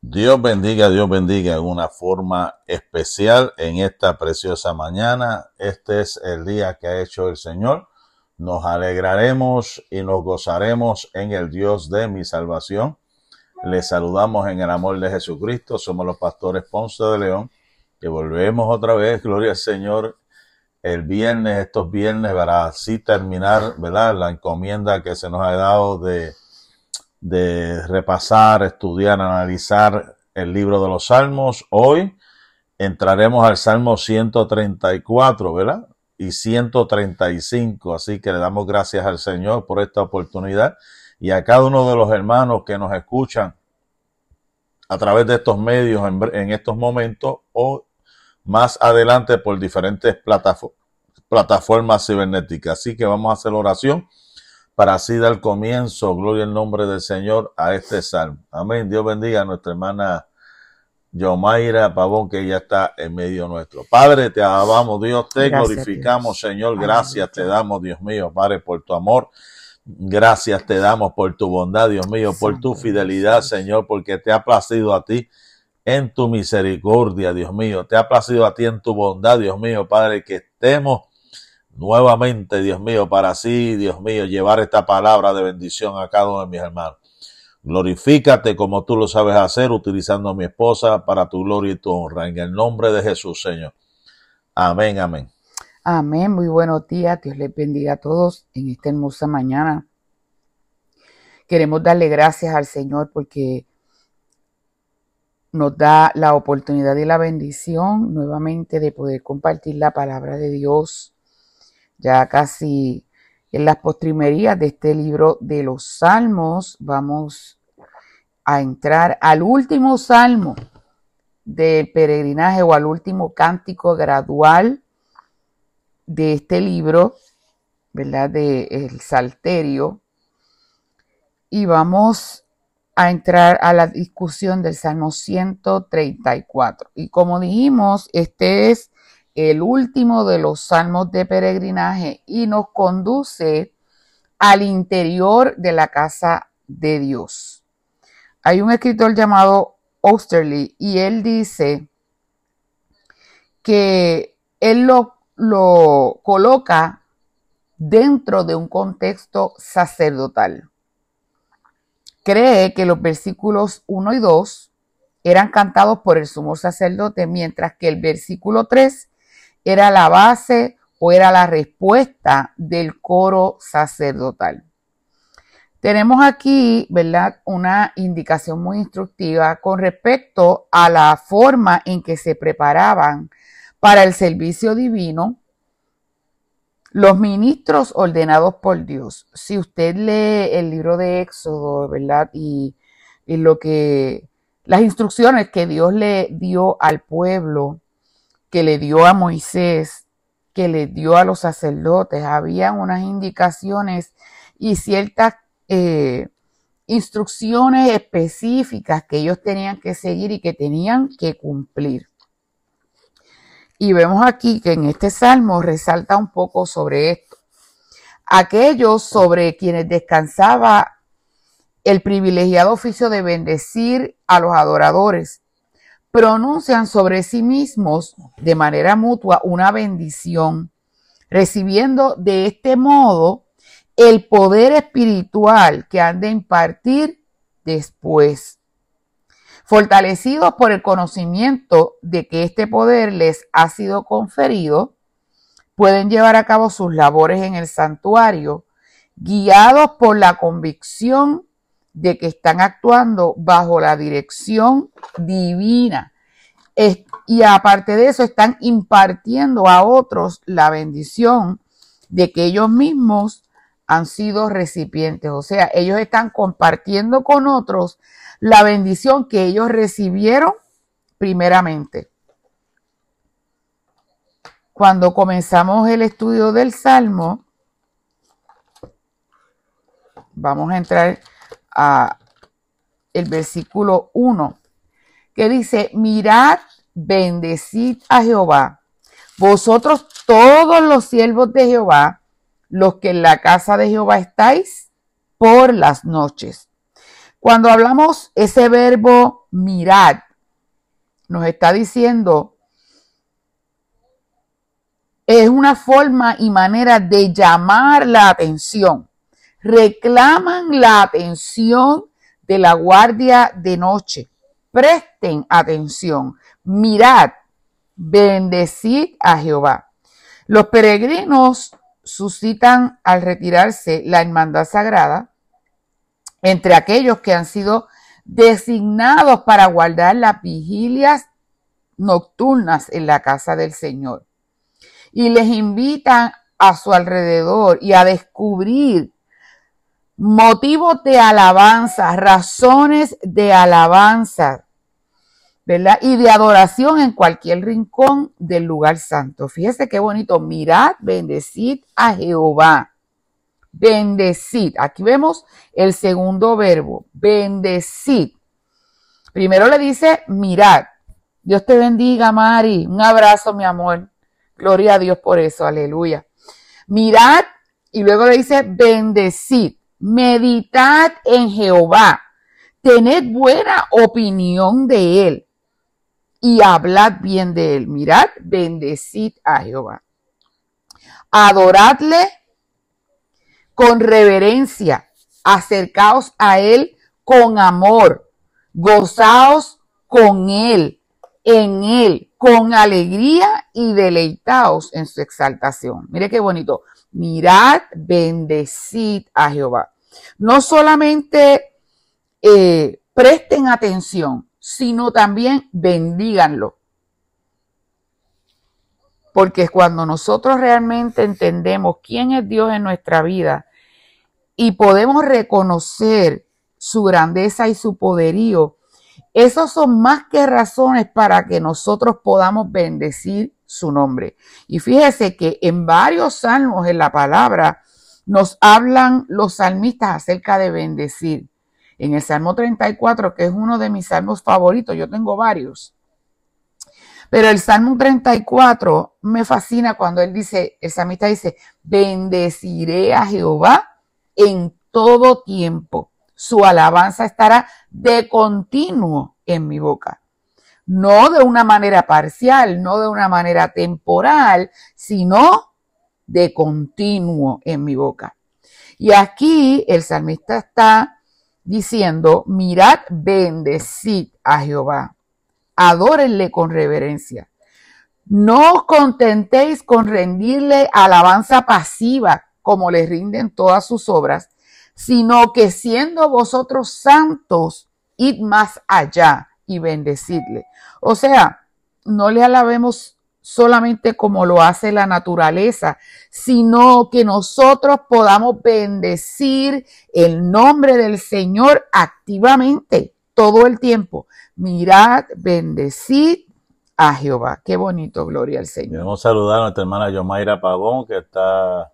Dios bendiga, Dios bendiga de una forma especial en esta preciosa mañana. Este es el día que ha hecho el Señor. Nos alegraremos y nos gozaremos en el Dios de mi salvación. Les saludamos en el amor de Jesucristo. Somos los pastores Ponce de León, que volvemos otra vez, gloria al Señor, el viernes, estos viernes, para así terminar, ¿verdad? La encomienda que se nos ha dado de de repasar, estudiar, analizar el libro de los Salmos. Hoy entraremos al Salmo 134, ¿verdad? Y 135. Así que le damos gracias al Señor por esta oportunidad y a cada uno de los hermanos que nos escuchan a través de estos medios en, estos momentos o más adelante por diferentes plataformas cibernéticas. Así que vamos a hacer oración para así dar comienzo, gloria al nombre del Señor, a este salmo. Amén. Dios bendiga a nuestra hermana Yomaira Pavón, que ya está en medio nuestro. Padre, te alabamos, Dios, te glorificamos, Señor. Gracias te damos, Dios mío, Padre, por tu amor. Gracias te damos por tu bondad, Dios mío, por tu fidelidad, Señor, porque te ha placido a ti en tu misericordia, Dios mío. Te ha placido a ti en tu bondad, Dios mío, Padre, que estemos nuevamente, Dios mío, para así, Dios mío, llevar esta palabra de bendición a cada uno mis hermanos. Glorifícate como tú lo sabes hacer, utilizando a mi esposa para tu gloria y tu honra. En el nombre de Jesús, Señor. Amén, amén. Amén. Muy buenos días. Dios les bendiga a todos en esta hermosa mañana. Queremos darle gracias al Señor porque nos da la oportunidad y la bendición nuevamente de poder compartir la palabra de Dios ya casi en las postrimerías de este libro de los salmos, vamos a entrar al último salmo del peregrinaje o al último cántico gradual de este libro, ¿verdad? De el Salterio. Y vamos a entrar a la discusión del Salmo 134. Y como dijimos, este es el último de los salmos de peregrinaje y nos conduce al interior de la casa de Dios. Hay un escritor llamado Osterly y él dice que él lo, lo coloca dentro de un contexto sacerdotal. Cree que los versículos 1 y 2 eran cantados por el sumo sacerdote, mientras que el versículo 3 era la base o era la respuesta del coro sacerdotal. Tenemos aquí, ¿verdad?, una indicación muy instructiva con respecto a la forma en que se preparaban para el servicio divino los ministros ordenados por Dios. Si usted lee el libro de Éxodo, ¿verdad? Y, lo que las instrucciones que Dios le dio al pueblo que le dio a Moisés, que le dio a los sacerdotes. Había unas indicaciones y ciertas eh, instrucciones específicas que ellos tenían que seguir y que tenían que cumplir. Y vemos aquí que en este salmo resalta un poco sobre esto. Aquellos sobre quienes descansaba el privilegiado oficio de bendecir a los adoradores pronuncian sobre sí mismos de manera mutua una bendición, recibiendo de este modo el poder espiritual que han de impartir después. Fortalecidos por el conocimiento de que este poder les ha sido conferido, pueden llevar a cabo sus labores en el santuario, guiados por la convicción de que están actuando bajo la dirección divina. y aparte de eso, están impartiendo a otros la bendición de que ellos mismos han sido recipientes. O sea, ellos están compartiendo con otros la bendición que ellos recibieron primeramente. Cuando comenzamos el estudio del Salmo, vamos a entrar el versículo 1, que dice, mirad, bendecid a Jehová, vosotros todos los siervos de Jehová, los que en la casa de Jehová estáis por las noches. Cuando hablamos ese verbo mirad, nos está diciendo, es una forma y manera de llamar la atención. Reclaman la atención de la guardia de noche. Presten atención. Mirad, bendecid a Jehová. Los peregrinos suscitan al retirarse la hermandad sagrada entre aquellos que han sido designados para guardar las vigilias nocturnas en la casa del Señor. Y les invitan a su alrededor y a descubrir motivos de alabanza, razones de alabanza, ¿verdad? Y de adoración en cualquier rincón del lugar santo. Fíjese qué bonito. Mirad, bendecid a Jehová. Bendecid. Aquí vemos el segundo verbo. Bendecid. Primero le dice, mirad. Dios te bendiga, Mari. Un abrazo, mi amor. Gloria a Dios por eso. Aleluya. Mirad y luego le dice, bendecid. Meditad en Jehová. Tened buena opinión de él y hablad bien de él. Mirad, bendecid a Jehová. Adoradle con reverencia. Acercaos a él con amor. Gozaos con él, en él, con alegría y deleitaos en su exaltación. Mire qué bonito. Mirad, bendecid a Jehová. No solamente eh, presten atención, sino también bendíganlo. Porque cuando nosotros realmente entendemos quién es Dios en nuestra vida y podemos reconocer su grandeza y su poderío, esos son más que razones para que nosotros podamos bendecir su nombre. Y fíjese que en varios salmos en la palabra nos hablan los salmistas acerca de bendecir. En el Salmo 34, que es uno de mis salmos favoritos, yo tengo varios. Pero el Salmo 34 me fascina cuando él dice, el salmista dice, bendeciré a Jehová en todo tiempo. Su alabanza estará de continuo en mi boca no de una manera parcial, no de una manera temporal, sino de continuo en mi boca. Y aquí el salmista está diciendo, mirad, bendecid a Jehová, adórenle con reverencia. No os contentéis con rendirle alabanza pasiva como le rinden todas sus obras, sino que siendo vosotros santos, id más allá y bendecidle. O sea, no le alabemos solamente como lo hace la naturaleza, sino que nosotros podamos bendecir el nombre del Señor activamente todo el tiempo. Mirad, bendecid a Jehová. Qué bonito, gloria al Señor. Queremos saludar a nuestra hermana Yomaira Pavón, que está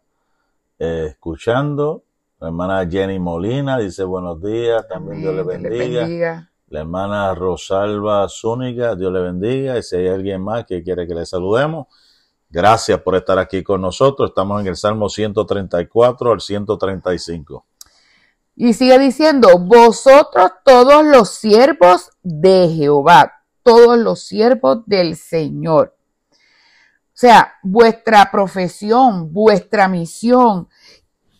eh, escuchando. La hermana Jenny Molina dice buenos días, también Dios le bendiga la hermana Rosalba Zúñiga, Dios le bendiga. Y si hay alguien más que quiere que le saludemos, gracias por estar aquí con nosotros. Estamos en el Salmo 134 al 135. Y sigue diciendo, vosotros todos los siervos de Jehová, todos los siervos del Señor. O sea, vuestra profesión, vuestra misión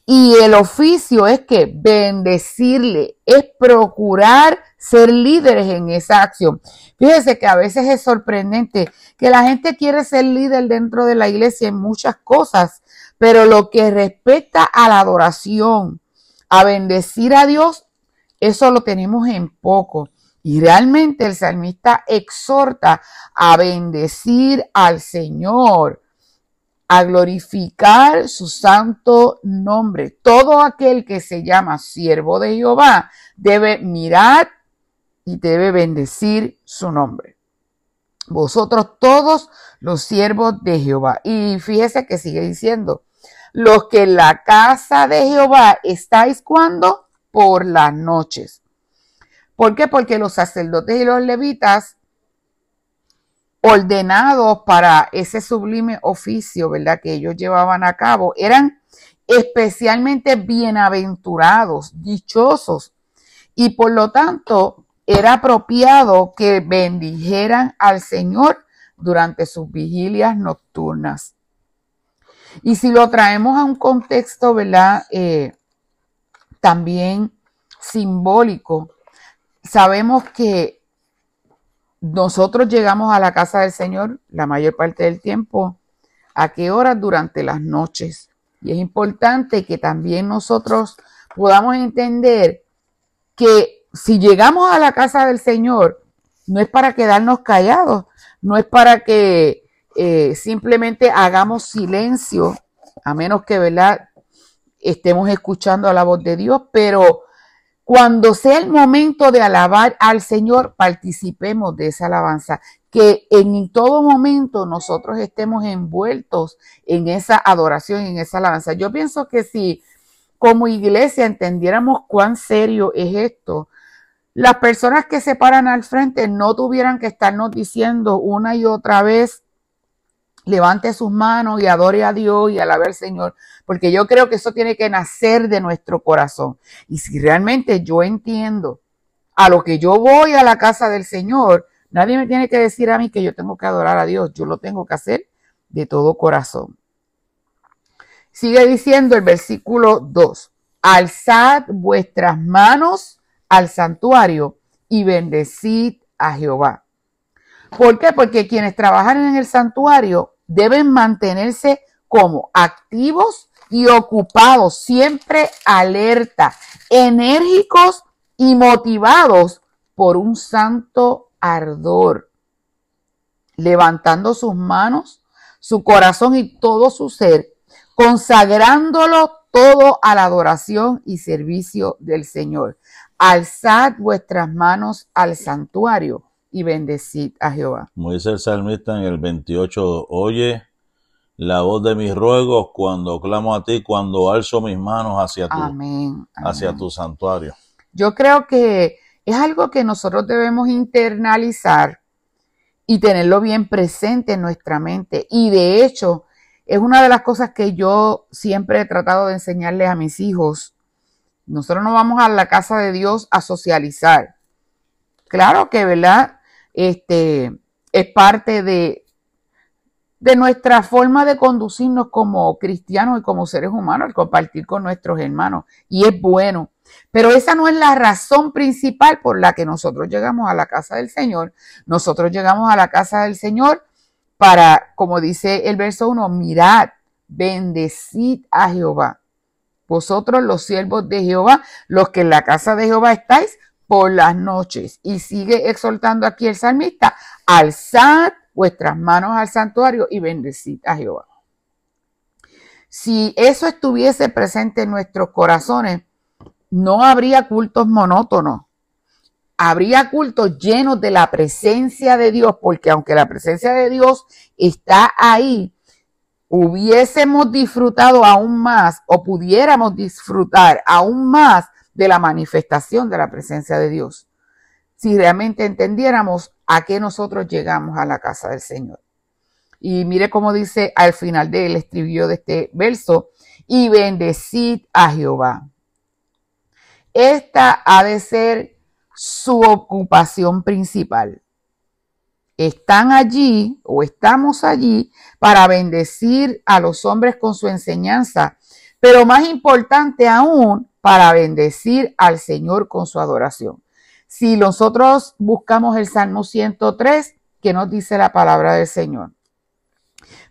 y el oficio es que bendecirle, es procurar ser líderes en esa acción. Fíjese que a veces es sorprendente que la gente quiere ser líder dentro de la iglesia en muchas cosas, pero lo que respecta a la adoración, a bendecir a Dios, eso lo tenemos en poco. Y realmente el salmista exhorta a bendecir al Señor a glorificar su santo nombre. Todo aquel que se llama siervo de Jehová debe mirar y debe bendecir su nombre. Vosotros todos los siervos de Jehová. Y fíjese que sigue diciendo, los que en la casa de Jehová estáis cuando? Por las noches. ¿Por qué? Porque los sacerdotes y los levitas ordenados para ese sublime oficio, ¿verdad? Que ellos llevaban a cabo, eran especialmente bienaventurados, dichosos, y por lo tanto era apropiado que bendijeran al Señor durante sus vigilias nocturnas. Y si lo traemos a un contexto, ¿verdad? Eh, también simbólico, sabemos que nosotros llegamos a la casa del Señor la mayor parte del tiempo. ¿A qué horas? Durante las noches. Y es importante que también nosotros podamos entender que si llegamos a la casa del Señor, no es para quedarnos callados, no es para que eh, simplemente hagamos silencio, a menos que, ¿verdad? Estemos escuchando a la voz de Dios, pero cuando sea el momento de alabar al Señor, participemos de esa alabanza. Que en todo momento nosotros estemos envueltos en esa adoración, en esa alabanza. Yo pienso que si como iglesia entendiéramos cuán serio es esto, las personas que se paran al frente no tuvieran que estarnos diciendo una y otra vez levante sus manos y adore a Dios y alabe al Señor, porque yo creo que eso tiene que nacer de nuestro corazón. Y si realmente yo entiendo a lo que yo voy a la casa del Señor, nadie me tiene que decir a mí que yo tengo que adorar a Dios, yo lo tengo que hacer de todo corazón. Sigue diciendo el versículo 2, alzad vuestras manos al santuario y bendecid a Jehová. ¿Por qué? Porque quienes trabajan en el santuario deben mantenerse como activos y ocupados, siempre alerta, enérgicos y motivados por un santo ardor, levantando sus manos, su corazón y todo su ser, consagrándolo todo a la adoración y servicio del Señor. Alzad vuestras manos al santuario y bendecid a Jehová. Como dice el salmista en el 28, oye la voz de mis ruegos cuando clamo a ti, cuando alzo mis manos hacia tu, hacia tu santuario. Yo creo que es algo que nosotros debemos internalizar y tenerlo bien presente en nuestra mente. Y de hecho, es una de las cosas que yo siempre he tratado de enseñarles a mis hijos. Nosotros no vamos a la casa de Dios a socializar. Claro que, ¿verdad? este, es parte de, de nuestra forma de conducirnos como cristianos y como seres humanos, al compartir con nuestros hermanos. Y es bueno. Pero esa no es la razón principal por la que nosotros llegamos a la casa del Señor. Nosotros llegamos a la casa del Señor para, como dice el verso 1, mirad, bendecid a Jehová. Vosotros los siervos de Jehová, los que en la casa de Jehová estáis, por las noches. Y sigue exhortando aquí el salmista, alzad vuestras manos al santuario y bendecid a Jehová. Si eso estuviese presente en nuestros corazones, no habría cultos monótonos. Habría cultos llenos de la presencia de Dios, porque aunque la presencia de Dios está ahí, hubiésemos disfrutado aún más o pudiéramos disfrutar aún más de la manifestación de la presencia de Dios. Si realmente entendiéramos a qué nosotros llegamos a la casa del Señor. Y mire cómo dice al final del estribillo de este verso, y bendecid a Jehová. Esta ha de ser su ocupación principal. Están allí o estamos allí para bendecir a los hombres con su enseñanza, pero más importante aún, para bendecir al Señor con su adoración. Si nosotros buscamos el Salmo 103, que nos dice la palabra del Señor?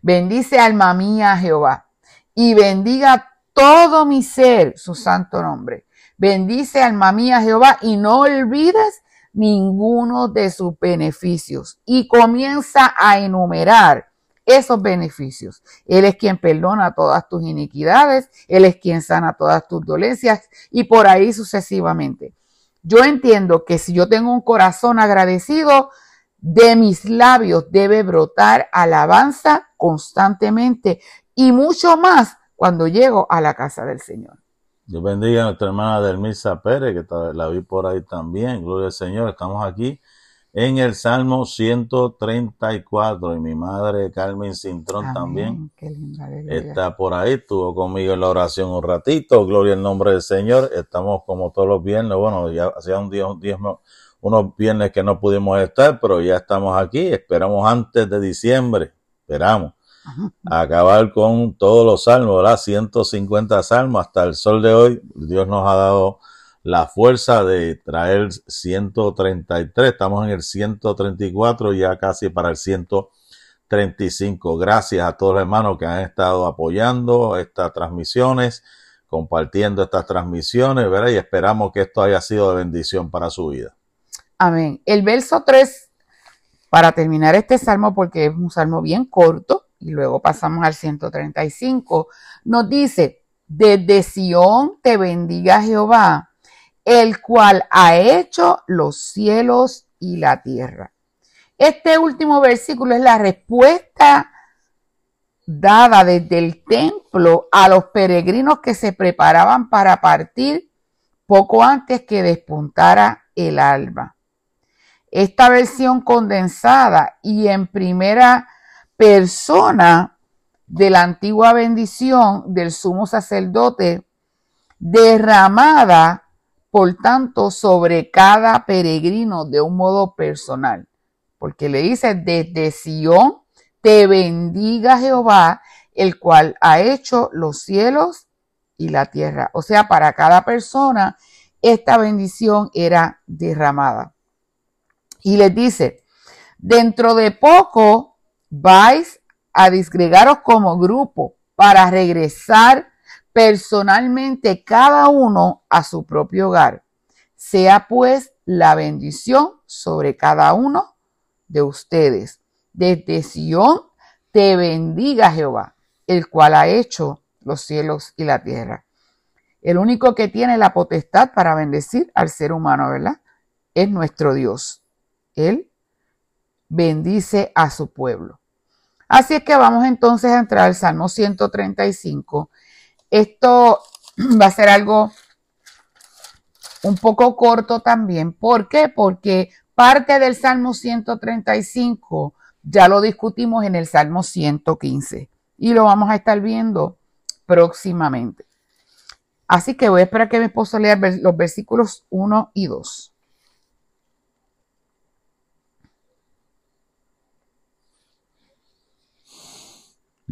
Bendice alma mía Jehová y bendiga todo mi ser su santo nombre. Bendice alma mía Jehová y no olvides ninguno de sus beneficios. Y comienza a enumerar esos beneficios. Él es quien perdona todas tus iniquidades, Él es quien sana todas tus dolencias y por ahí sucesivamente. Yo entiendo que si yo tengo un corazón agradecido, de mis labios debe brotar alabanza constantemente y mucho más cuando llego a la casa del Señor. Dios bendiga a nuestra hermana Delmisa Pérez, que la vi por ahí también. Gloria al Señor, estamos aquí en el Salmo 134 y mi madre Carmen Cintrón también está por ahí, estuvo conmigo en la oración un ratito, gloria al nombre del Señor, estamos como todos los viernes, bueno, ya hacía un día, un día, unos viernes que no pudimos estar, pero ya estamos aquí. Esperamos antes de diciembre, esperamos, acabar con todos los salmos, ¿verdad? 150 salmos hasta el sol de hoy. Dios nos ha dado la fuerza de traer 133. Estamos en el 134, ya casi para el 135. Gracias a todos los hermanos que han estado apoyando estas transmisiones, compartiendo estas transmisiones, ¿verdad? Y esperamos que esto haya sido de bendición para su vida. Amén. El verso 3, para terminar este salmo, porque es un salmo bien corto, y luego pasamos al 135, nos dice, desde Sión te bendiga Jehová, el cual ha hecho los cielos y la tierra. Este último versículo es la respuesta dada desde el templo a los peregrinos que se preparaban para partir poco antes que despuntara el alba. Esta versión condensada y en primera persona de la antigua bendición del sumo sacerdote derramada, por tanto, sobre cada peregrino de un modo personal. Porque le dice, desde Sión te bendiga Jehová, el cual ha hecho los cielos y la tierra. O sea, para cada persona, esta bendición era derramada y les dice, dentro de poco vais a disgregaros como grupo para regresar personalmente cada uno a su propio hogar. Sea pues la bendición sobre cada uno de ustedes. Desde Sión te bendiga Jehová, el cual ha hecho los cielos y la tierra. El único que tiene la potestad para bendecir al ser humano, ¿verdad? Es nuestro Dios. Él bendice a su pueblo. Así es que vamos entonces a entrar al Salmo 135. Esto va a ser algo un poco corto también. ¿Por qué? Porque parte del Salmo 135 ya lo discutimos en el Salmo 115 y lo vamos a estar viendo próximamente. Así que voy a esperar que mi esposo lea los versículos 1 y 2.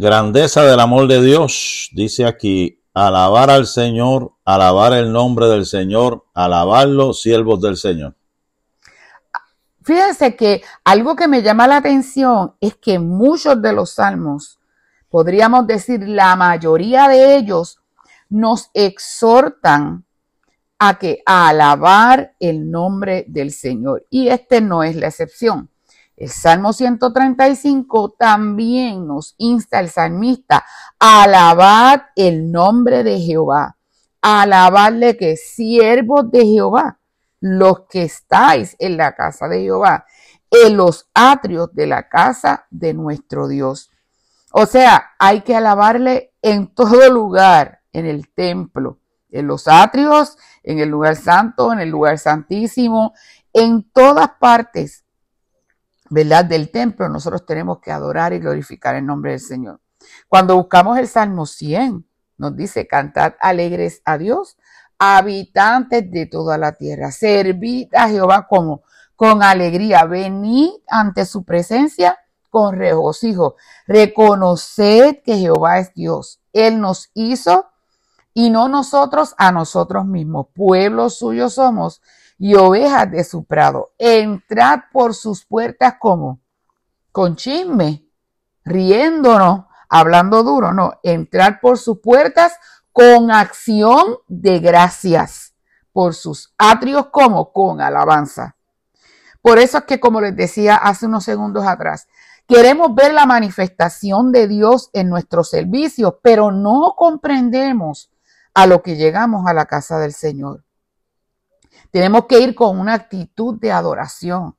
Grandeza del amor de Dios, dice aquí, alabar al Señor, alabar el nombre del Señor, alabarlo, siervos del Señor. Fíjense que algo que me llama la atención es que muchos de los salmos, podríamos decir la mayoría de ellos, nos exhortan a que alabar el nombre del Señor. Y este no es la excepción. El Salmo 135 también nos insta el salmista a alabar el nombre de Jehová, a alabarle que siervos de Jehová, los que estáis en la casa de Jehová, en los atrios de la casa de nuestro Dios. O sea, hay que alabarle en todo lugar, en el templo, en los atrios, en el lugar santo, en el lugar santísimo, en todas partes ¿verdad? Del templo, nosotros tenemos que adorar y glorificar el nombre del Señor. Cuando buscamos el Salmo 100, nos dice, cantad alegres a Dios, habitantes de toda la tierra, servid a Jehová como con alegría, venid ante su presencia con regocijo, reconoced que Jehová es Dios, Él nos hizo y no nosotros a nosotros mismos, pueblo suyo somos y ovejas de su prado. Entrad por sus puertas como con chisme, riéndonos, hablando duro, no, entrad por sus puertas con acción de gracias, por sus atrios como con alabanza. Por eso es que, como les decía hace unos segundos atrás, queremos ver la manifestación de Dios en nuestros servicios, pero no comprendemos a lo que llegamos a la casa del Señor. Tenemos que ir con una actitud de adoración,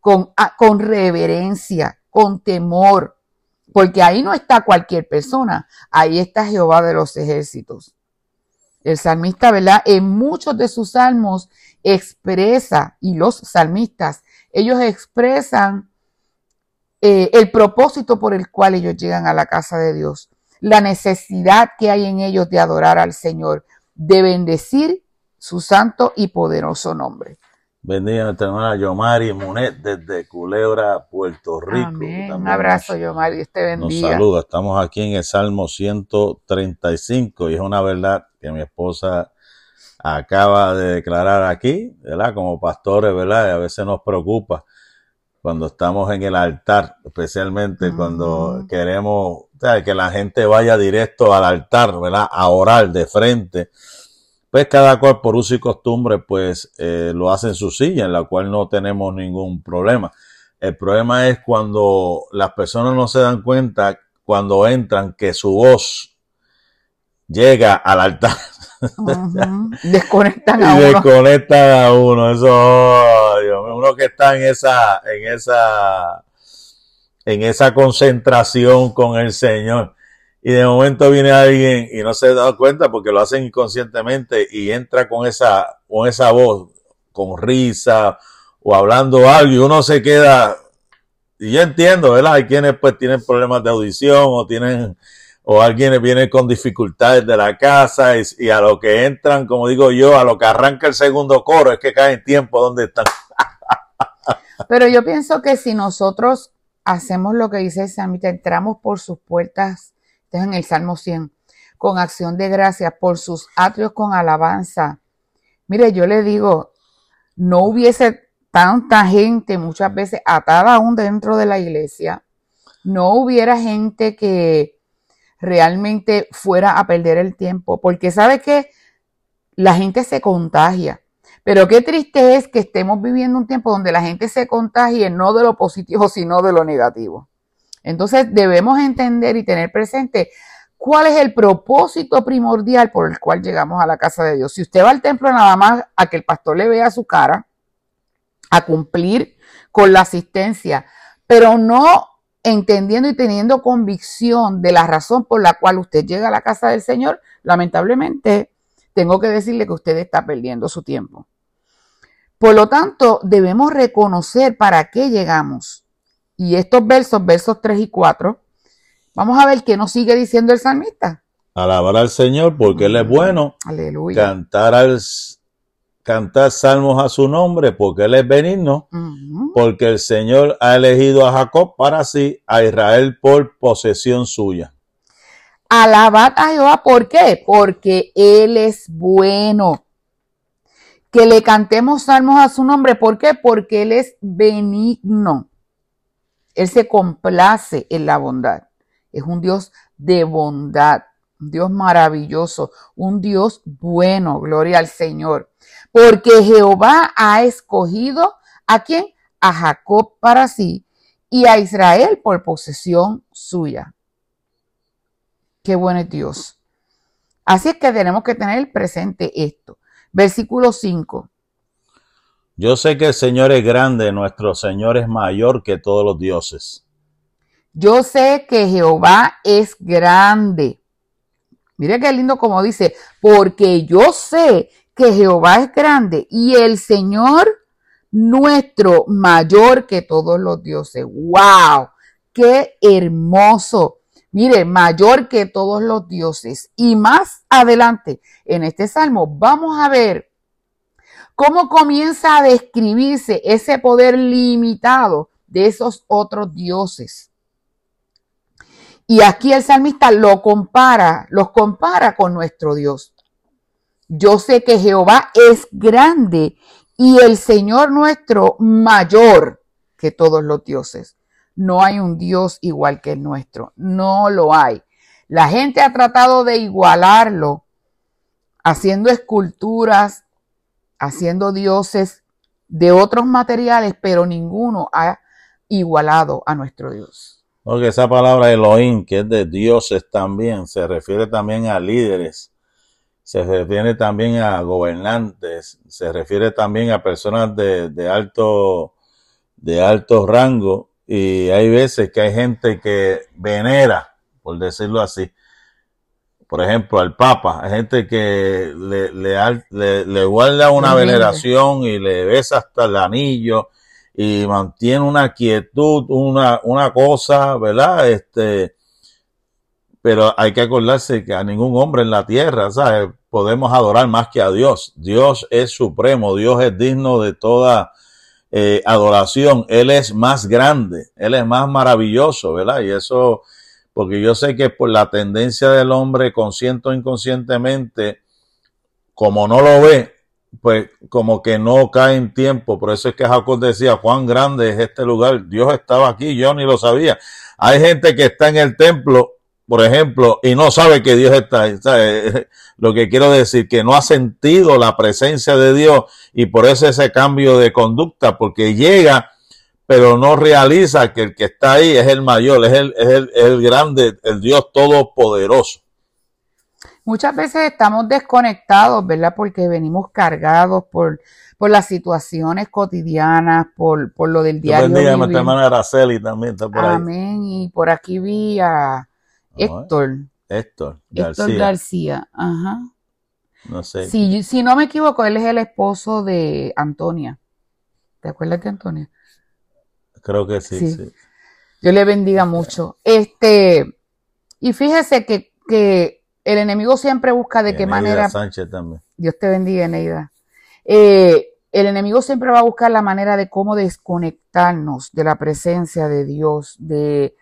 con, ah, con reverencia, con temor, porque ahí no está cualquier persona, ahí está Jehová de los ejércitos. El salmista, ¿verdad? En muchos de sus salmos expresa, y los salmistas, ellos expresan eh, el propósito por el cual ellos llegan a la casa de Dios, la necesidad que hay en ellos de adorar al Señor, de bendecir su santo y poderoso nombre. Bendiga a nuestra hermana Yomari Munet desde Culebra, Puerto Rico. Amén. Un abrazo, nos- Yomar, Dios te Nos bendiga. saluda. Estamos aquí en el Salmo 135 y es una verdad que mi esposa acaba de declarar aquí, ¿verdad? Como pastores, ¿verdad? Y a veces nos preocupa cuando estamos en el altar, especialmente cuando queremos o sea, que la gente vaya directo al altar, ¿verdad? A orar de frente. Pues cada cual por uso y costumbre, pues eh, lo hace en su silla, en la cual no tenemos ningún problema. El problema es cuando las personas no se dan cuenta, cuando entran, que su voz llega al altar Ujú. Desconectan y a uno. desconectan a uno. Eso, oh, Dios mío, uno que está en esa, en esa, en esa concentración con el Señor. Y de momento viene alguien y no se da cuenta porque lo hacen inconscientemente y entra con esa, con esa voz, con risa o hablando algo y uno se queda. Y yo entiendo, ¿verdad? Hay quienes pues tienen problemas de audición o tienen, o alguien viene con dificultades de la casa y, a lo que entran, como digo yo, a lo que arranca el segundo coro es que cae en tiempo donde están. Pero yo pienso que si nosotros hacemos lo que dice el salmista, entramos por sus puertas, es en el Salmo 100, con acción de gracias, por sus atrios con alabanza. Mire, yo le digo, no hubiese tanta gente muchas veces atada aún dentro de la iglesia, no hubiera gente que realmente fuera a perder el tiempo, porque sabe que la gente se contagia. Pero qué triste es que estemos viviendo un tiempo donde la gente se contagie no de lo positivo, sino de lo negativo. Entonces debemos entender y tener presente cuál es el propósito primordial por el cual llegamos a la casa de Dios. Si usted va al templo nada más a que el pastor le vea su cara, a cumplir con la asistencia, pero no entendiendo y teniendo convicción de la razón por la cual usted llega a la casa del Señor, lamentablemente tengo que decirle que usted está perdiendo su tiempo. Por lo tanto, debemos reconocer para qué llegamos. Y estos versos, versos 3 y 4, vamos a ver qué nos sigue diciendo el salmista. Alabar al Señor porque Él es bueno. Aleluya. Cantar, al, cantar salmos a su nombre porque Él es benigno. Porque el Señor ha elegido a Jacob para sí, a Israel por posesión suya. Alabad a Jehová, ¿por qué? Porque Él es bueno. Que le cantemos salmos a su nombre, ¿por qué? Porque Él es benigno. Él se complace en la bondad. Es un Dios de bondad, un Dios maravilloso, un Dios bueno, gloria al Señor. Porque Jehová ha escogido a quién? A Jacob para sí y a Israel por posesión suya. Qué bueno es Dios. Así es que tenemos que tener presente esto. Versículo 5. Yo sé que el Señor es grande, nuestro Señor es mayor que todos los dioses. Yo sé que Jehová es grande. Mire qué lindo como dice, porque yo sé que Jehová es grande y el Señor nuestro mayor que todos los dioses. ¡Wow! ¡Qué hermoso! Mire, mayor que todos los dioses. Y más adelante, en este salmo, vamos a ver cómo comienza a describirse ese poder limitado de esos otros dioses. Y aquí el salmista lo compara, los compara con nuestro Dios. Yo sé que Jehová es grande y el Señor nuestro mayor que todos los dioses. No hay un Dios igual que el nuestro, no lo hay. La gente ha tratado de igualarlo haciendo esculturas, haciendo dioses de otros materiales, pero ninguno ha igualado a nuestro Dios. Porque esa palabra Elohim, que es de dioses también, se refiere también a líderes, se refiere también a gobernantes, se refiere también a personas de, de alto, de alto rango. Y hay veces que hay gente que venera, por decirlo así, por ejemplo, al Papa, hay gente que le, le, al- le- le guarda una veneración y le besa hasta el anillo y mantiene una quietud, una, una cosa, ¿verdad? Este, pero hay que acordarse que a ningún hombre en la tierra, ¿sabes? podemos adorar más que a Dios. Dios es supremo, Dios es digno de toda eh, adoración. Él es más grande, Él es más maravilloso, ¿verdad? Y eso, porque yo sé que por la tendencia del hombre, consciente o inconscientemente, como no lo ve, pues como que no cae en tiempo. Por eso es que Jacob decía, cuán grande es este lugar. Dios estaba aquí, yo ni lo sabía. Hay gente que está en el templo, por ejemplo, y no sabe que Dios está ahí. Lo que quiero decir, que no ha sentido la presencia de Dios y por eso ese cambio de conducta, porque llega, pero no realiza que el que está ahí es el mayor, es el, es el, es el grande, el Dios todopoderoso. Muchas veces estamos desconectados, ¿verdad? Porque venimos cargados por, por las situaciones cotidianas, por, por lo del diario. Bendiga a hermana Araceli también está por ahí. Amén. Y por aquí vi a Héctor. Héctor García. Héctor García. Ajá. No sé. Si, si no me equivoco, él es el esposo de Antonia. ¿Te acuerdas de Antonia? Creo que sí, sí. sí. Yo le bendiga mucho. Este, y fíjese que, que el enemigo siempre busca de qué manera. Sánchez también. Dios te bendiga, Neida. Eh, el enemigo siempre va a buscar la manera de cómo desconectarnos de la presencia de Dios, de,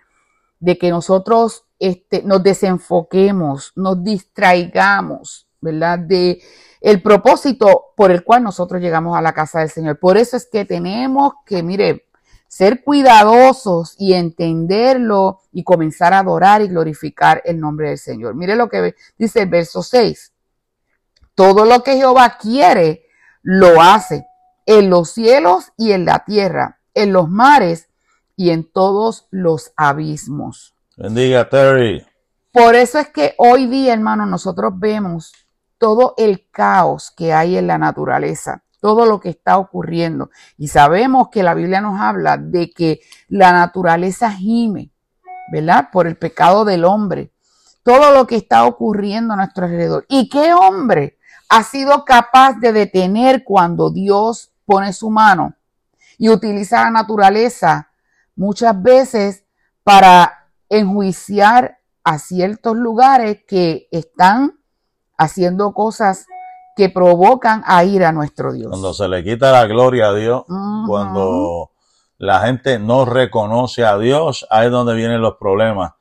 de que nosotros este, nos desenfoquemos, nos distraigamos, ¿verdad? De el propósito por el cual nosotros llegamos a la casa del Señor. Por eso es que tenemos que, mire, ser cuidadosos y entenderlo y comenzar a adorar y glorificar el nombre del Señor. Mire lo que dice el verso 6. Todo lo que Jehová quiere, lo hace en los cielos y en la tierra, en los mares y en todos los abismos. Bendiga, Terry. Por eso es que hoy día, hermano, nosotros vemos todo el caos que hay en la naturaleza todo lo que está ocurriendo. Y sabemos que la Biblia nos habla de que la naturaleza gime, ¿verdad? Por el pecado del hombre. Todo lo que está ocurriendo a nuestro alrededor. ¿Y qué hombre ha sido capaz de detener cuando Dios pone su mano y utiliza la naturaleza muchas veces para enjuiciar a ciertos lugares que están haciendo cosas que provocan a ir a nuestro Dios. Cuando se le quita la gloria a Dios, cuando la gente no reconoce a Dios, ahí es donde vienen los problemas.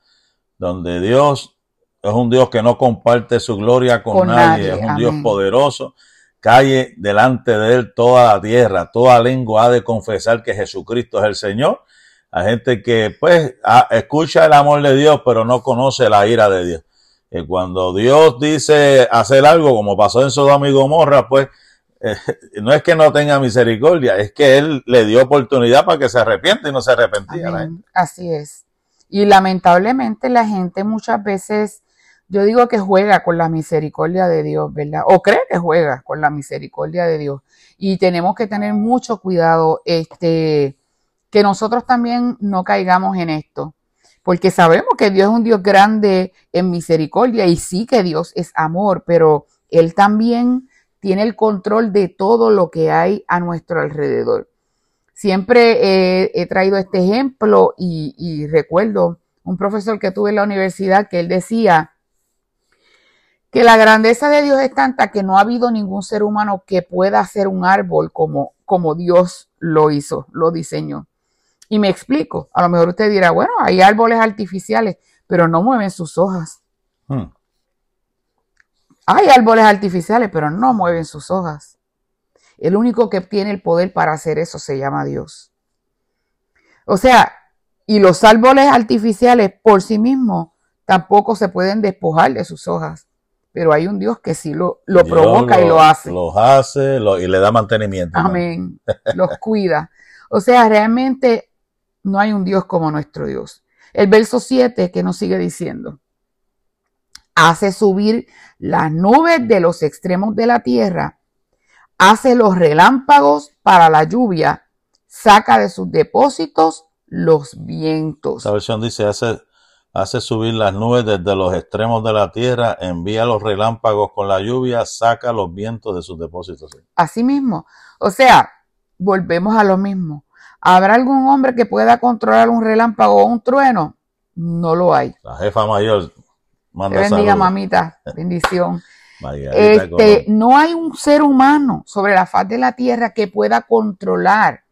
Donde Dios es un Dios que no comparte su gloria con, nadie, es un Dios poderoso. Calle delante de él toda la tierra, toda lengua ha de confesar que Jesucristo es el Señor. Hay gente que pues escucha el amor de Dios, pero no conoce la ira de Dios que cuando Dios dice hacer algo, como pasó en Sodoma y Gomorra, pues eh, no es que no tenga misericordia, es que Él le dio oportunidad para que se arrepiente y no se arrepentía. Así es. Y lamentablemente la gente muchas veces, yo digo que juega con la misericordia de Dios, ¿verdad? O cree que juega con la misericordia de Dios. Y tenemos que tener mucho cuidado, este, que nosotros también no caigamos en esto porque sabemos que Dios es un Dios grande en misericordia y sí que Dios es amor, pero Él también tiene el control de todo lo que hay a nuestro alrededor. Siempre he traído este ejemplo y, y recuerdo un profesor que tuve en la universidad que él decía que la grandeza de Dios es tanta que no ha habido ningún ser humano que pueda hacer un árbol como, como Dios lo hizo, lo diseñó. Y me explico. A lo mejor usted dirá, bueno, hay árboles artificiales, pero no mueven sus hojas. Hmm. Hay árboles artificiales, pero no mueven sus hojas. El único que tiene el poder para hacer eso se llama Dios. O sea, y los árboles artificiales por sí mismos tampoco se pueden despojar de sus hojas. Pero hay un Dios que sí lo, lo provoca y lo hace. Los hace y le da mantenimiento. Amén. los cuida. O sea, realmente no hay un Dios como nuestro Dios. El verso 7 que nos sigue diciendo, hace subir las nubes de los extremos de la tierra, hace los relámpagos para la lluvia, saca de sus depósitos los vientos. Esta versión dice, hace, hace subir las nubes desde los extremos de la tierra, envía los relámpagos con la lluvia, saca los vientos de sus depósitos. Así mismo. O sea, volvemos a lo mismo. ¿Habrá algún hombre que pueda controlar un relámpago o un trueno? No lo hay. La jefa mayor manda Te bendiga, mamita. Bendición. Este, no hay un ser humano sobre la faz de la tierra que pueda controlar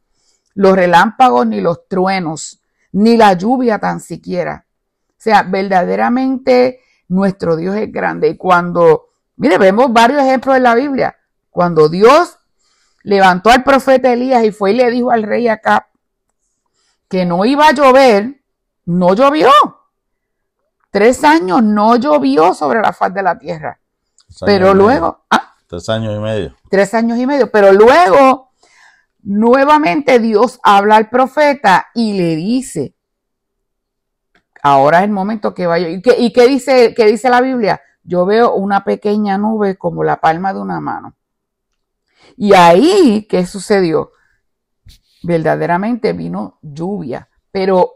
los relámpagos ni los truenos, ni la lluvia tan siquiera. O sea, verdaderamente nuestro Dios es grande. Y cuando, mire, vemos varios ejemplos en la Biblia. Cuando Dios levantó al profeta Elías y fue y le dijo al rey acá que no iba a llover, no llovió. Tres años no llovió sobre la faz de la tierra. Pero luego... ¿ah? Tres años y medio. Tres años y medio. Pero luego, nuevamente Dios habla al profeta y le dice, ahora es el momento que vaya. ¿Y qué, dice, qué dice la Biblia? Yo veo una pequeña nube como la palma de una mano. Y ahí, ¿qué sucedió? Verdaderamente vino lluvia, pero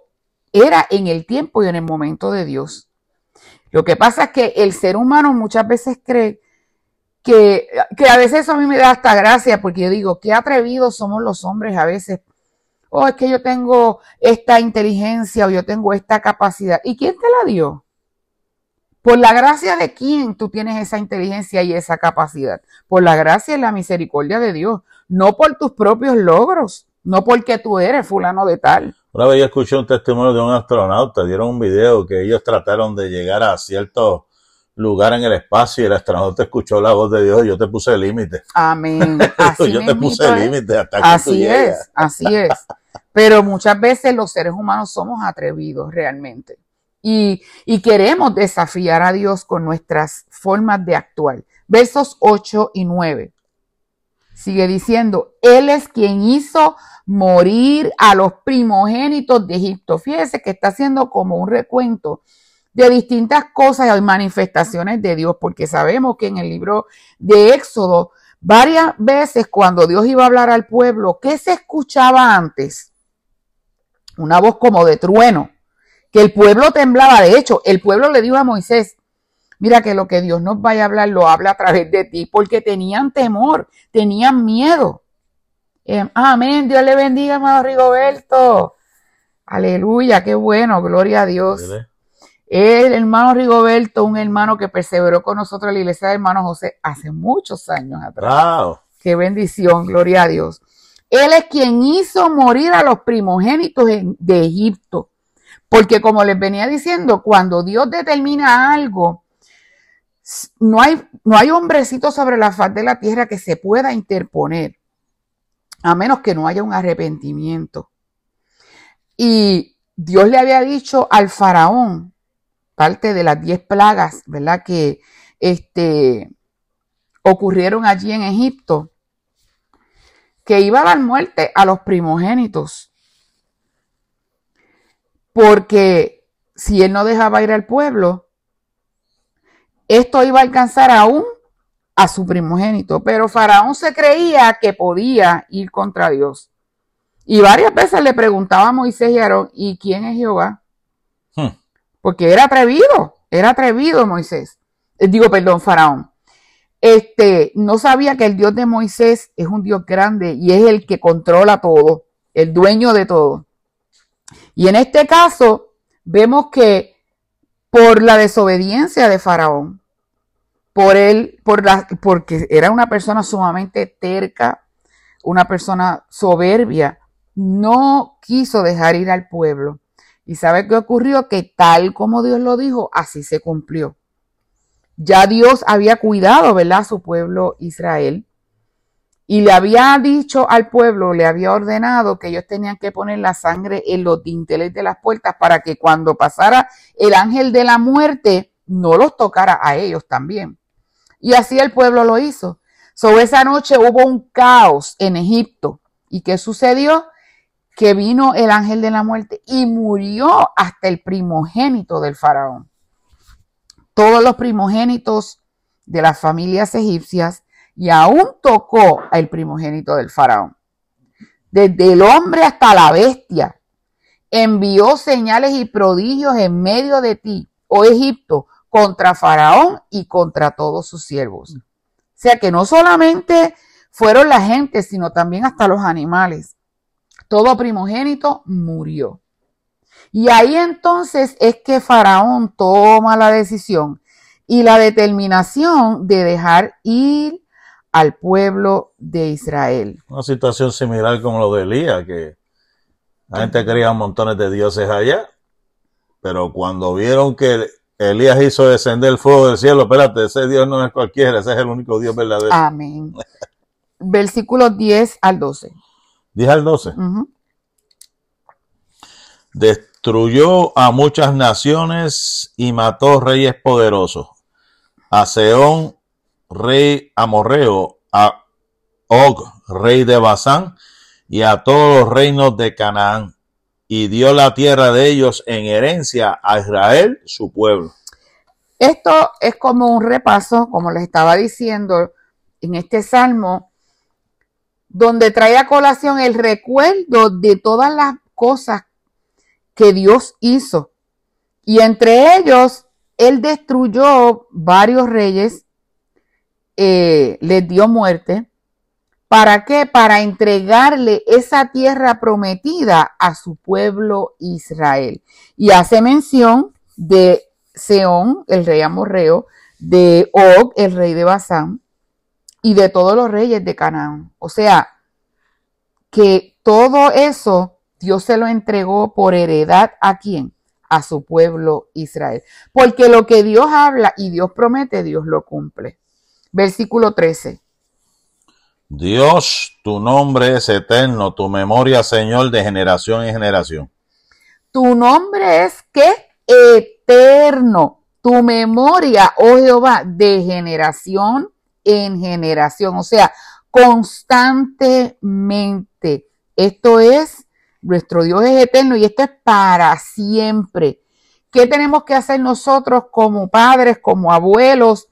era en el tiempo y en el momento de Dios. Lo que pasa es que el ser humano muchas veces cree que, que a veces eso a mí me da hasta gracia porque yo digo, qué atrevidos somos los hombres a veces oh, es que yo tengo esta inteligencia o yo tengo esta capacidad. ¿Y quién te la dio? Por la gracia de quién tú tienes esa inteligencia y esa capacidad. Por la gracia y la misericordia de Dios. No por tus propios logros. No porque tú eres fulano de tal. Una vez yo escuché un testimonio de un astronauta. Dieron un video que ellos trataron de llegar a ciertos lugar en el espacio y el astronauta escuchó la voz de Dios y yo te puse límite. Amén. yo te puse límite hasta que Así es, así es. Pero muchas veces los seres humanos somos atrevidos realmente. Y, queremos desafiar a Dios con nuestras formas de actuar. Versos 8 y 9. Sigue diciendo, Él es quien hizo morir a los primogénitos de Egipto. Fíjese que está haciendo como un recuento de distintas cosas y manifestaciones de Dios, porque sabemos que en el libro de Éxodo, varias veces cuando Dios iba a hablar al pueblo, ¿qué se escuchaba antes? Una voz como de trueno, que el pueblo temblaba. De hecho, el pueblo le dijo a Moisés, mira que lo que Dios nos vaya a hablar lo habla a través de ti, porque tenían temor, tenían miedo. Em, amén, Dios le bendiga, hermano Rigoberto. Aleluya, qué bueno, gloria a Dios. El hermano Rigoberto, un hermano que perseveró con nosotros en la iglesia de hermano José hace muchos años atrás. Qué bendición, gloria a Dios. Él es quien hizo morir a los primogénitos de Egipto. Porque como les venía diciendo, cuando Dios determina algo, no hay, no hay hombrecito sobre la faz de la tierra que se pueda interponer, a menos que no haya un arrepentimiento. Y Dios le había dicho al faraón parte de las diez plagas, ¿verdad? Que este, ocurrieron allí en Egipto, que iba a dar muerte a los primogénitos. Porque si él no dejaba ir al pueblo, esto iba a alcanzar aún a su primogénito. Pero Faraón se creía que podía ir contra Dios. Y varias veces le preguntaba a Moisés y Aarón, ¿y quién es Jehová? porque era atrevido, era atrevido Moisés. Eh, digo, perdón, Faraón. Este, no sabía que el Dios de Moisés es un Dios grande y es el que controla todo, el dueño de todo. Y en este caso, vemos que por la desobediencia de Faraón, por él, por la, porque era una persona sumamente terca, una persona soberbia, no quiso dejar ir al pueblo. ¿Y sabe qué ocurrió? Que tal como Dios lo dijo, así se cumplió. Ya Dios había cuidado, ¿verdad? A su pueblo Israel. Y le había dicho al pueblo, le había ordenado que ellos tenían que poner la sangre en los dinteles de las puertas para que cuando pasara el ángel de la muerte no los tocara a ellos también. Y así el pueblo lo hizo. Sobre esa noche hubo un caos en Egipto. ¿Y qué sucedió? que vino el ángel de la muerte y murió hasta el primogénito del faraón. Todos los primogénitos de las familias egipcias y aún tocó al primogénito del faraón. Desde el hombre hasta la bestia, envió señales y prodigios en medio de ti, oh Egipto, contra Faraón y contra todos sus siervos. O sea que no solamente fueron la gente, sino también hasta los animales todo primogénito murió. Y ahí entonces es que Faraón toma la decisión y la determinación de dejar ir al pueblo de Israel. Una situación similar como lo de Elías, que la gente creía montones de dioses allá, pero cuando vieron que Elías hizo descender el fuego del cielo, espérate, ese Dios no es cualquiera, ese es el único Dios verdadero. Amén. Versículos 10 al 12. 10 al 12. Ujú. Destruyó a muchas naciones y mató reyes poderosos. A Seón, rey amorreo, a Og, rey de Basán, y a todos los reinos de Canaán. Y dio la tierra de ellos en herencia a Israel, su pueblo. Esto es como un repaso, como les estaba diciendo en este salmo, donde trae a colación el recuerdo de todas las cosas que Dios hizo. Y entre ellos, Él destruyó varios reyes, eh, les dio muerte. ¿Para qué? Para entregarle esa tierra prometida a su pueblo Israel. Y hace mención de Seón, el rey amorreo, de Og, el rey de Basán, y de todos los reyes de Canaán. O sea, que todo eso Dios se lo entregó por heredad a quién? A su pueblo Israel. Porque lo que Dios habla y Dios promete, Dios lo cumple. Versículo 13. Dios, tu nombre es eterno, tu memoria, Señor, de generación en generación. Tu nombre es que eterno. Tu memoria, oh Jehová, de generación en generación. O sea, constantemente. Esto es, nuestro Dios es eterno y esto es para siempre. ¿Qué tenemos que hacer nosotros como padres, como abuelos?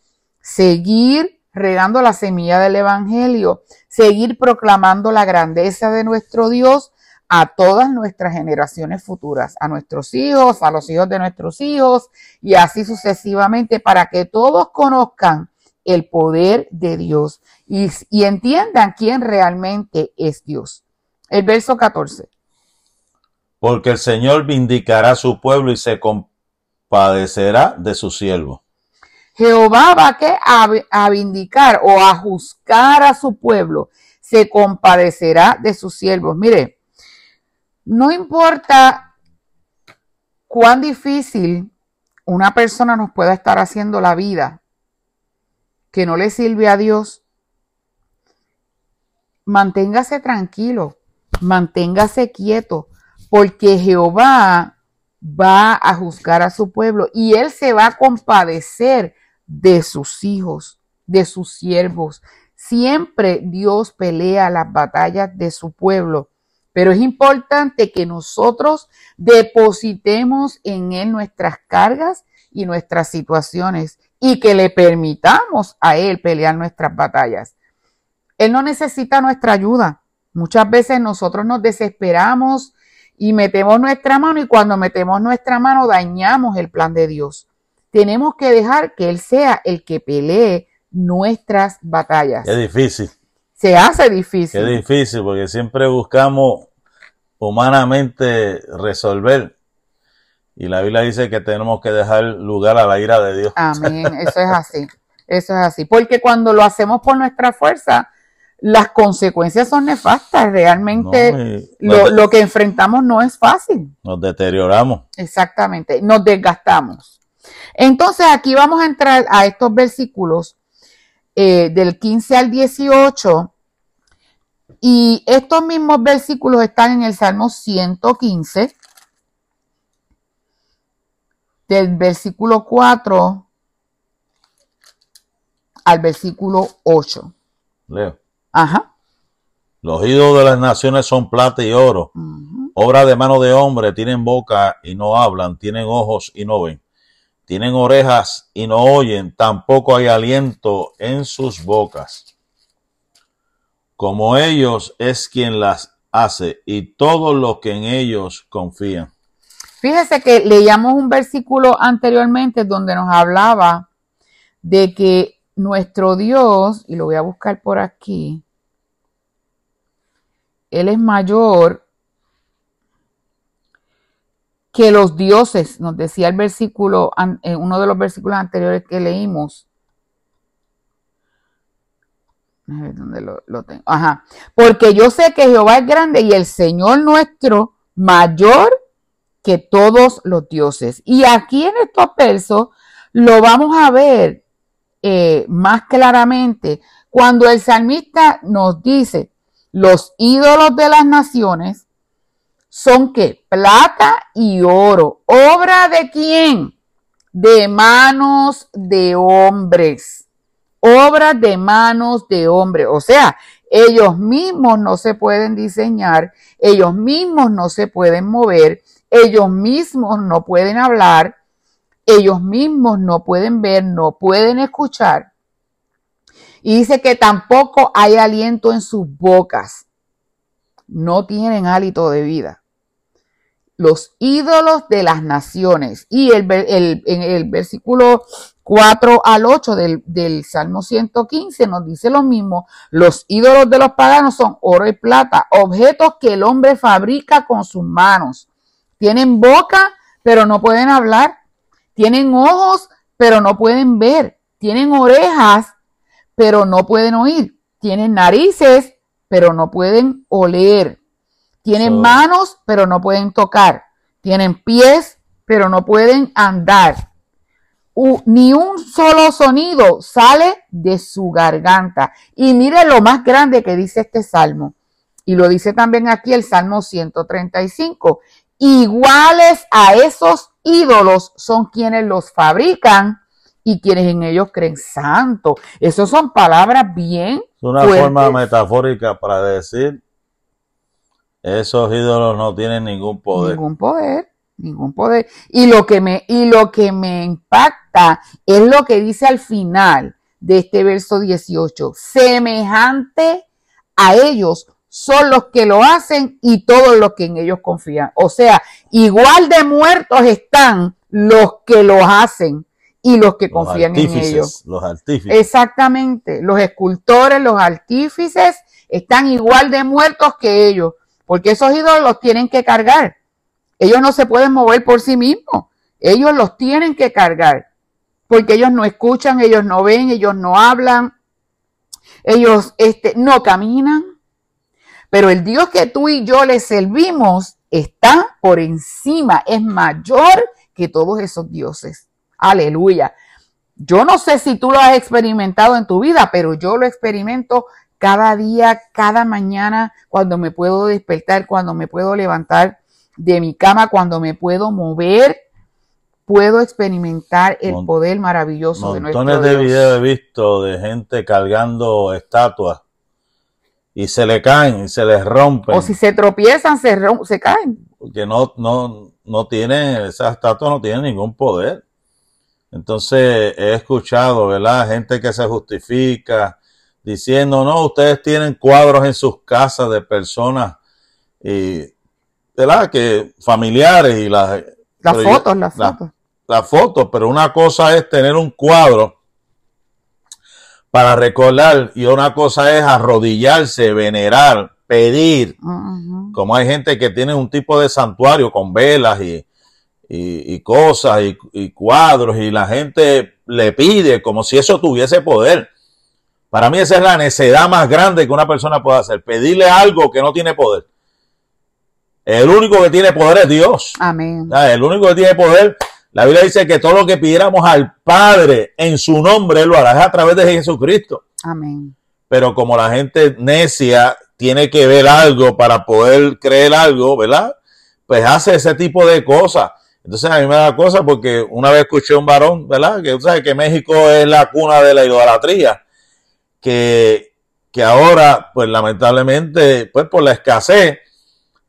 Seguir regando la semilla del Evangelio, seguir proclamando la grandeza de nuestro Dios a todas nuestras generaciones futuras, a nuestros hijos, a los hijos de nuestros hijos y así sucesivamente para que todos conozcan el poder de Dios y, entiendan quién realmente es Dios. El verso 14. Porque el Señor vindicará a su pueblo y se compadecerá de su siervo. Jehová va ¿qué? a, a vindicar o a juzgar a su pueblo, se compadecerá de sus siervos. Mire, no importa cuán difícil una persona nos pueda estar haciendo la vida que no le sirve a Dios, manténgase tranquilo, manténgase quieto, porque Jehová va a juzgar a su pueblo y él se va a compadecer de sus hijos, de sus siervos. Siempre Dios pelea las batallas de su pueblo, pero es importante que nosotros depositemos en Él nuestras cargas y nuestras situaciones y que le permitamos a Él pelear nuestras batallas. Él no necesita nuestra ayuda. Muchas veces nosotros nos desesperamos y metemos nuestra mano y cuando metemos nuestra mano dañamos el plan de Dios. Tenemos que dejar que Él sea el que pelee nuestras batallas. Es difícil. Se hace difícil. Es difícil porque siempre buscamos humanamente resolver. Y la Biblia dice que tenemos que dejar lugar a la ira de Dios. Amén. Eso es así. Eso es así. Porque cuando lo hacemos por nuestra fuerza, las consecuencias son nefastas. Realmente No, y lo, lo que enfrentamos no es fácil. nos deterioramos. Exactamente. Nos desgastamos. Entonces aquí vamos a entrar a estos versículos eh, del 15 al 18. Y estos mismos versículos están en el Salmo 115, del versículo 4 al versículo 8. Leo. Ajá. Los ídolos de las naciones son plata y oro, Ujú. obra de mano de hombre, tienen boca y no hablan, tienen ojos y no ven, tienen orejas y no oyen, tampoco hay aliento en sus bocas. Como ellos es quien las hace y todos los que en ellos confían. Fíjese que leíamos un versículo anteriormente donde nos hablaba de que nuestro Dios, y lo voy a buscar por aquí, Él es mayor que los dioses, nos decía el versículo, eh, uno de los versículos anteriores que leímos. A ver dónde lo, lo tengo. Ajá. Porque yo sé que Jehová es grande y el Señor nuestro mayor que todos los dioses. Y aquí en estos versos lo vamos a ver eh, más claramente cuando el salmista nos dice, los ídolos de las naciones son que plata y oro, obra de quién? De manos de hombres, obra de manos de hombres. O sea, ellos mismos no se pueden diseñar, ellos mismos no se pueden mover, ellos mismos no pueden hablar, ellos mismos no pueden ver, no pueden escuchar. Y dice que tampoco hay aliento en sus bocas. No tienen hálito de vida. Los ídolos de las naciones. Y el, en el versículo 4 al 8 del, del, Salmo 115 nos dice lo mismo. Los ídolos de los paganos son oro y plata, objetos que el hombre fabrica con sus manos. Tienen boca, pero no pueden hablar. Tienen ojos, pero no pueden ver. Tienen orejas, pero no pueden oír. Tienen narices, pero no pueden oler. Tienen manos, pero no pueden tocar. Tienen pies, pero no pueden andar. ni un solo sonido sale de su garganta. Y mire lo más grande que dice este salmo. Y lo dice también aquí el Salmo 135 iguales a esos ídolos son quienes los fabrican y quienes en ellos creen santo. Esas son palabras bien. Es una forma metafórica para decir esos ídolos no tienen ningún poder. Ningún poder, ningún poder. Y lo que me, y lo que me impacta es lo que dice al final de este verso 18. Semejante a ellos son los que lo hacen y todos los que en ellos confían. O sea, igual de muertos están los que lo hacen y los que confían en ellos. Los artífices. Exactamente. Los escultores, los artífices están igual de muertos que ellos, porque esos ídolos los tienen que cargar. Ellos no se pueden mover por sí mismos. Ellos los tienen que cargar, porque ellos no escuchan, ellos no ven, ellos no hablan, ellos este, no caminan, pero el Dios que tú y yo le servimos está por encima, es mayor que todos esos dioses. Aleluya. Yo no sé si tú lo has experimentado en tu vida, pero yo lo experimento cada día, cada mañana, cuando me puedo despertar, cuando me puedo levantar de mi cama, cuando me puedo mover, puedo experimentar el poder maravilloso de nuestro Dios. Montones de videos he visto de gente cargando estatuas y se le caen y se les rompen. O si se tropiezan, se, se caen. Porque no, no, no tienen, esa estatua no tiene ningún poder. Entonces he escuchado, ¿verdad? Gente que se justifica diciendo, no, ustedes tienen cuadros en sus casas de personas y, ¿verdad? Que familiares y las... Las fotos, las fotos. Las fotos, pero una cosa es tener un cuadro para recordar y una cosa es arrodillarse, venerar, pedir, como hay gente que tiene un tipo de santuario con velas y, y, cosas y, cuadros y la gente le pide como si eso tuviese poder. Para mí esa es la necedad más grande que una persona puede hacer, pedirle algo que no tiene poder. El único que tiene poder es Dios. Amén. El único que tiene poder la Biblia dice que todo lo que pidiéramos al Padre en su nombre, lo hará a través de Jesucristo. Amén. Pero como la gente necia tiene que ver algo para poder creer algo, ¿verdad? Pues hace ese tipo de cosas. Entonces a mí me da cosa porque una vez escuché a un varón, ¿verdad? Que tú sabes que México es la cuna de la idolatría. Que, que ahora, pues lamentablemente, pues por la escasez,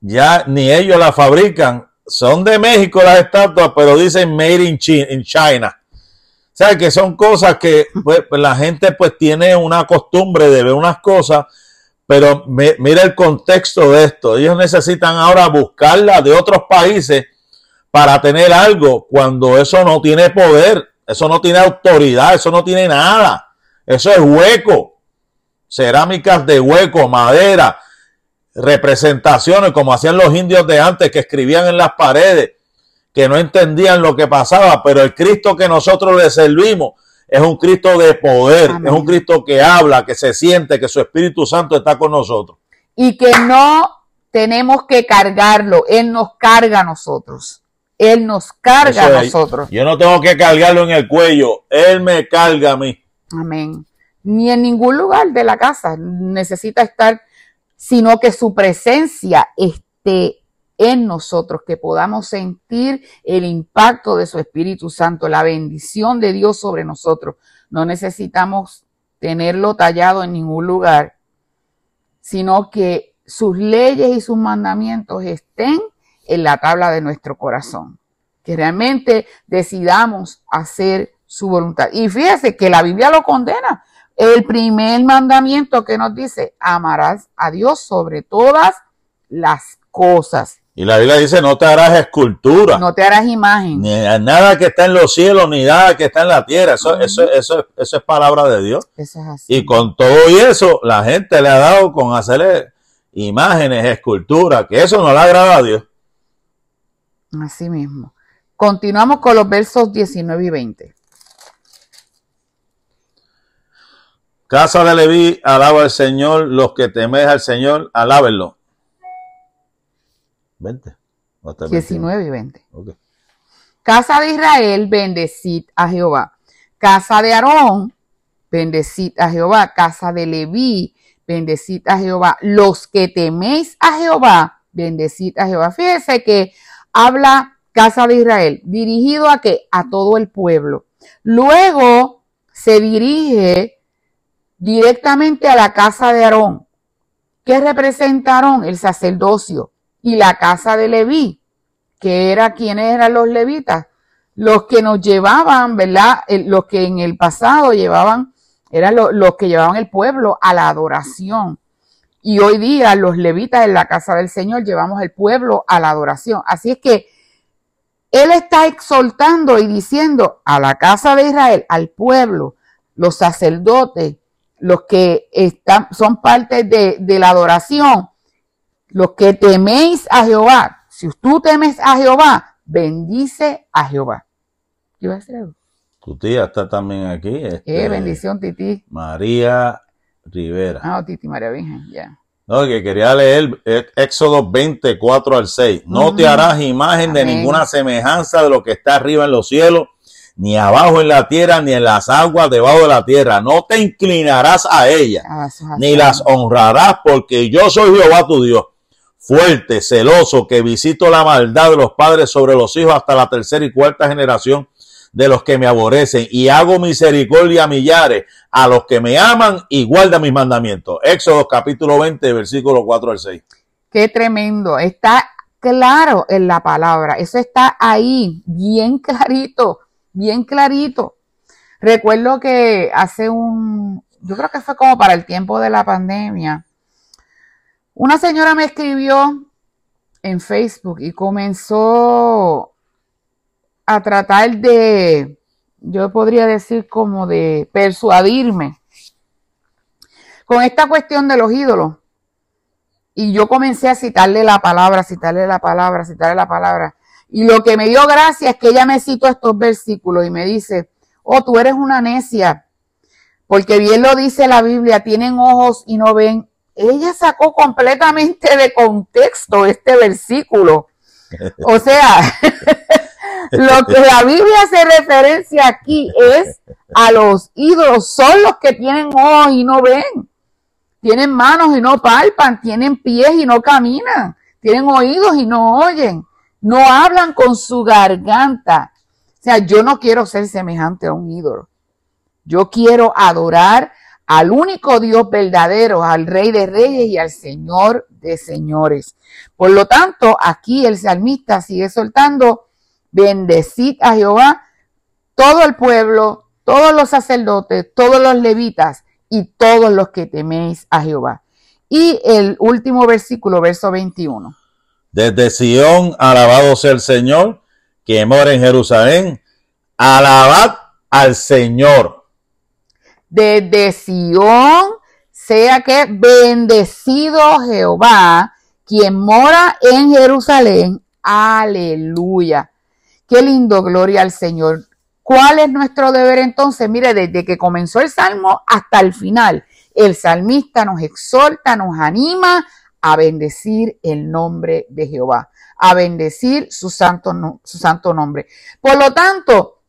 ya ni ellos la fabrican son de México las estatuas, pero dicen made in China. O sea, que son cosas que pues, pues, la gente pues tiene una costumbre de ver unas cosas, pero mira el contexto de esto. Ellos necesitan ahora buscarla de otros países para tener algo cuando eso no tiene poder, eso no tiene autoridad, eso no tiene nada. Eso es hueco. Cerámicas de hueco, madera, representaciones como hacían los indios de antes que escribían en las paredes que no entendían lo que pasaba, pero el Cristo que nosotros le servimos es un Cristo de poder, Amén. es un Cristo que habla, que se siente, que su Espíritu Santo está con nosotros. y que no tenemos que cargarlo, Él nos carga a nosotros. Él nos carga a nosotros. Yo no tengo que cargarlo en el cuello, Él me carga a mí. Amén. Ni en ningún lugar de la casa necesita estar, sino que su presencia esté en nosotros, que podamos sentir el impacto de su Espíritu Santo, la bendición de Dios sobre nosotros. No necesitamos tenerlo tallado en ningún lugar, sino que sus leyes y sus mandamientos estén en la tabla de nuestro corazón. Que realmente decidamos hacer su voluntad. Y fíjese que la Biblia lo condena. El primer mandamiento que nos dice, amarás a Dios sobre todas las cosas. Y la Biblia dice, no te harás escultura, No te harás imagen. ni nada que está en los cielos, ni nada que está en la tierra. Eso, eso, eso, eso es palabra de Dios. Eso es así. Y con todo y eso, la gente le ha dado con hacerle imágenes, esculturas, que eso no le agrada a Dios. Así mismo. Continuamos con los versos 19 y 20. Casa de Leví, alaba al Señor, los que teméis al Señor, alábenlo. 20. ¿O hasta el 19 y 20. 21? Ok. Casa de Israel, bendecid a Jehová. Casa de Aarón, bendecid a Jehová. Casa de Leví, bendecid a Jehová. Los que teméis a Jehová, bendecid a Jehová. Fíjese que habla casa de Israel, dirigido a que a todo el pueblo. Luego se dirige directamente a la casa de Aarón. ¿Qué representaron? El sacerdocio y la casa de Leví, que era quienes eran los levitas, los que nos llevaban, ¿verdad? Los que en el pasado llevaban, eran lo- los que llevaban el pueblo a la adoración. Y hoy día los levitas en la casa del Señor llevamos el pueblo a la adoración. Así es que él está exhortando y diciendo a la casa de Israel, al pueblo, los sacerdotes, los que están, son parte de, de la adoración, los que teméis a Jehová. Si tú temes a Jehová, bendice a Jehová. ¿Qué iba a decir algo? Tu tía está también aquí. este, Eh, bendición, Titi. María Rivera. Ah, Titi María Virgen, ya. No, que quería leer eh, Éxodo 24 al 6. No te Mm. harás imagen de Amén. ninguna semejanza de lo que está arriba en los cielos, ni abajo en la tierra, ni en las aguas debajo de la tierra. No te inclinarás a ella, Ah, ni las honrarás, porque yo soy Jehová tu Dios, fuerte, celoso, que visito la maldad de los padres sobre los hijos hasta la tercera y cuarta generación de los que me aborrecen, y hago misericordia a millares, a los que me aman y guardan mis mandamientos. Éxodo capítulo 20, versículo 4 al 6. Qué tremendo. Está claro en la palabra. Eso está ahí, bien clarito, bien clarito. Recuerdo que hace un, yo creo que fue como para el tiempo de la pandemia, una señora me escribió en Facebook y comenzó a tratar de, yo podría decir como de persuadirme con esta cuestión de los ídolos. Y yo comencé a citarle la palabra, citarle la palabra, citarle la palabra. Y lo que me dio gracia es que ella me citó estos versículos y me dice, oh, tú eres una necia, porque bien lo dice la Biblia, tienen ojos y no ven. Ella sacó completamente de contexto este versículo. O sea, lo que la Biblia hace referencia aquí es a los ídolos, son los que tienen ojos y no ven. Tienen manos y no palpan, tienen pies y no caminan, tienen oídos y no oyen, no hablan con su garganta. O sea, yo no quiero ser semejante a un ídolo. Yo quiero adorar al único Dios verdadero, al Rey de Reyes y al Señor de Señores. Por lo tanto, aquí el salmista sigue soltando, bendecid a Jehová, todo el pueblo, todos los sacerdotes, todos los levitas y todos los que teméis a Jehová. Y el último versículo, verso 21. Desde Sión, alabado sea el Señor, que mora en Jerusalén. Alabad al Señor. Desde Sión, sea que bendecido Jehová, quien mora en Jerusalén. Aleluya. Qué lindo, gloria al Señor. ¿Cuál es nuestro deber entonces? Mire, desde que comenzó el salmo hasta el final, el salmista nos exhorta, nos anima a bendecir el nombre de Jehová, a bendecir su santo, su santo nombre. Por lo tanto,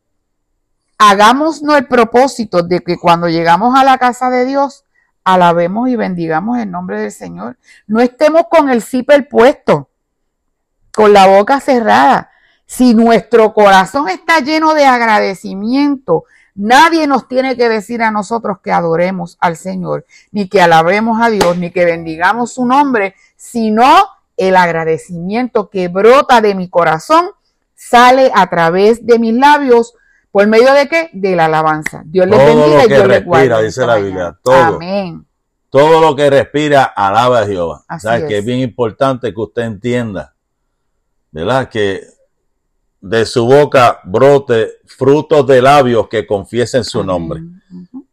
hagámonos el propósito de que cuando llegamos a la casa de Dios, alabemos y bendigamos el nombre del Señor. No estemos con el zipper puesto, con la boca cerrada. Si nuestro corazón está lleno de agradecimiento, nadie nos tiene que decir a nosotros que adoremos al Señor, ni que alabemos a Dios, ni que bendigamos su nombre, sino el agradecimiento que brota de mi corazón sale a través de mis labios. ¿Por medio de qué? De la alabanza. Dios les bendiga y Dios les guarde. Dice la Biblia. Todo, Amén. Todo lo que respira, alaba a Jehová. Así es. que es bien importante que usted entienda, ¿verdad? Que de su boca brote frutos de labios que confiesen su nombre.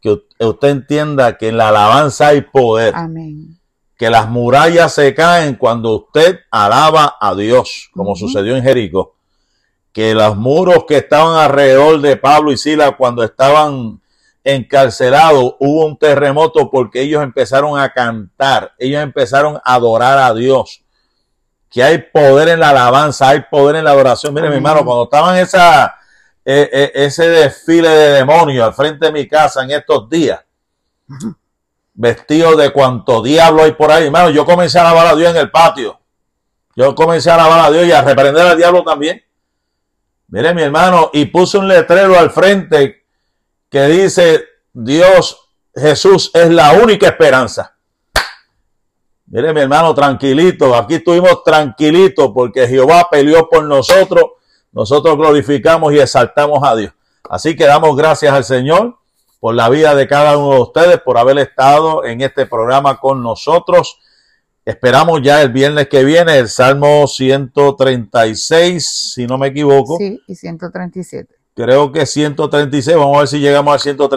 Que usted entienda que en la alabanza hay poder. Amén. Que las murallas se caen cuando usted alaba a Dios, como sucedió en Jericó. Que los muros que estaban alrededor de Pablo y Sila cuando estaban encarcelados, hubo un terremoto porque ellos empezaron a cantar, ellos empezaron a adorar a Dios que hay poder en la alabanza, hay poder en la adoración. Mire, mi hermano, cuando estaban esa, eh, eh, ese desfile de demonios al frente de mi casa en estos días, vestido de cuanto diablo hay por ahí, hermano, yo comencé a alabar a Dios en el patio. Yo comencé a alabar a Dios y a reprender al diablo también. Mire, mi hermano, y puse un letrero al frente que dice, Dios, Jesús es la única esperanza. Mire, mi hermano, tranquilito. Aquí estuvimos tranquilitos porque Jehová peleó por nosotros. Nosotros glorificamos y exaltamos a Dios. Así que damos gracias al Señor por la vida de cada uno de ustedes, por haber estado en este programa con nosotros. Esperamos ya el viernes que viene el Salmo 136, si no me equivoco. Sí, y 137. Creo que 136. Vamos a ver si llegamos al 137.